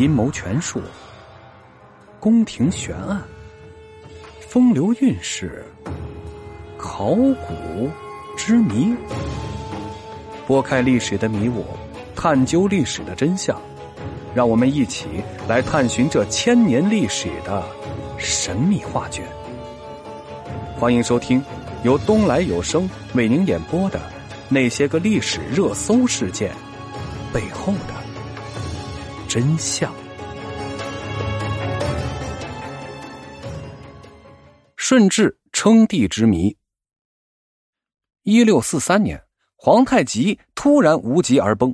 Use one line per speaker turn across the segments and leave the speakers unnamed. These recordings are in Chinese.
阴谋权术、宫廷悬案、风流韵事、考古之谜，拨开历史的迷雾，探究历史的真相，让我们一起来探寻这千年历史的神秘画卷。欢迎收听由东来有声为您演播的《那些个历史热搜事件背后的真相》。顺治称帝之谜。一六四三年，皇太极突然无疾而崩。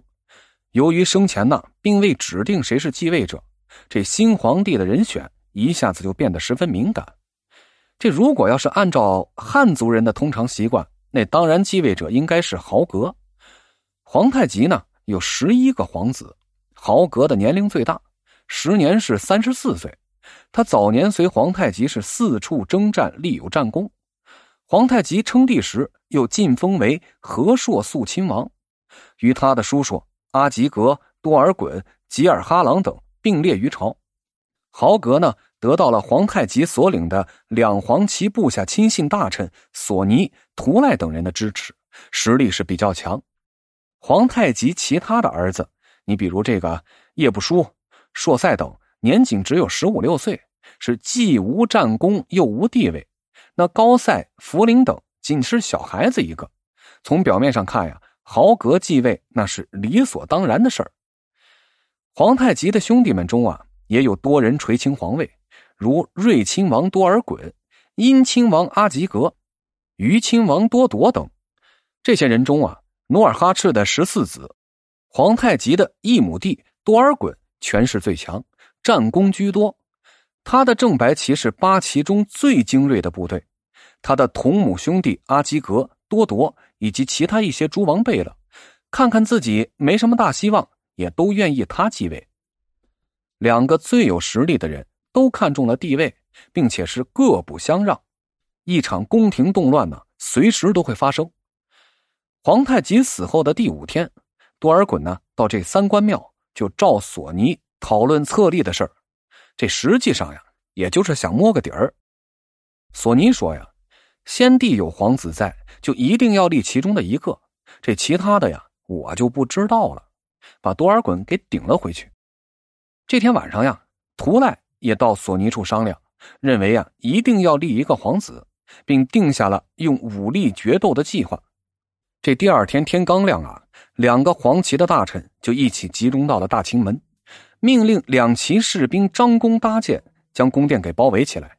由于生前呢并未指定谁是继位者，这新皇帝的人选一下子就变得十分敏感。这如果要是按照汉族人的通常习惯，那当然继位者应该是豪格。皇太极呢有十一个皇子，豪格的年龄最大，时年是三十四岁。他早年随皇太极是四处征战，立有战功。皇太极称帝时又晋封为和硕肃亲王，与他的叔叔阿吉格、多尔衮、吉尔哈朗等并列于朝。豪格呢？得到了皇太极所领的两黄旗部下亲信大臣索尼、图赖等人的支持，实力是比较强。皇太极其他的儿子，你比如这个叶不舒、硕塞等，年仅只有十五六岁，是既无战功又无地位。那高塞、福陵等仅是小孩子一个。从表面上看呀，豪格继位那是理所当然的事儿。皇太极的兄弟们中啊，也有多人垂青皇位。如瑞亲王多尔衮、殷亲王阿吉格、于亲王多铎等，这些人中啊，努尔哈赤的十四子，皇太极的一亩地多尔衮权势最强，战功居多。他的正白旗是八旗中最精锐的部队。他的同母兄弟阿基格、多铎以及其他一些诸王贝勒，看看自己没什么大希望，也都愿意他继位。两个最有实力的人。都看中了地位，并且是各不相让，一场宫廷动乱呢，随时都会发生。皇太极死后的第五天，多尔衮呢到这三官庙就召索尼讨论册立的事儿。这实际上呀，也就是想摸个底儿。索尼说呀，先帝有皇子在，就一定要立其中的一个，这其他的呀，我就不知道了。把多尔衮给顶了回去。这天晚上呀，图赖。也到索尼处商量，认为呀一定要立一个皇子，并定下了用武力决斗的计划。这第二天天刚亮啊，两个黄旗的大臣就一起集中到了大清门，命令两旗士兵张弓搭箭，将宫殿给包围起来。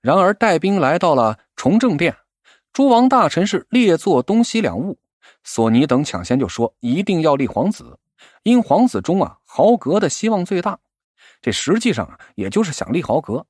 然而带兵来到了崇政殿，诸王大臣是列坐东西两物。索尼等抢先就说一定要立皇子，因皇子中啊豪格的希望最大。这实际上啊，也就是想立豪格。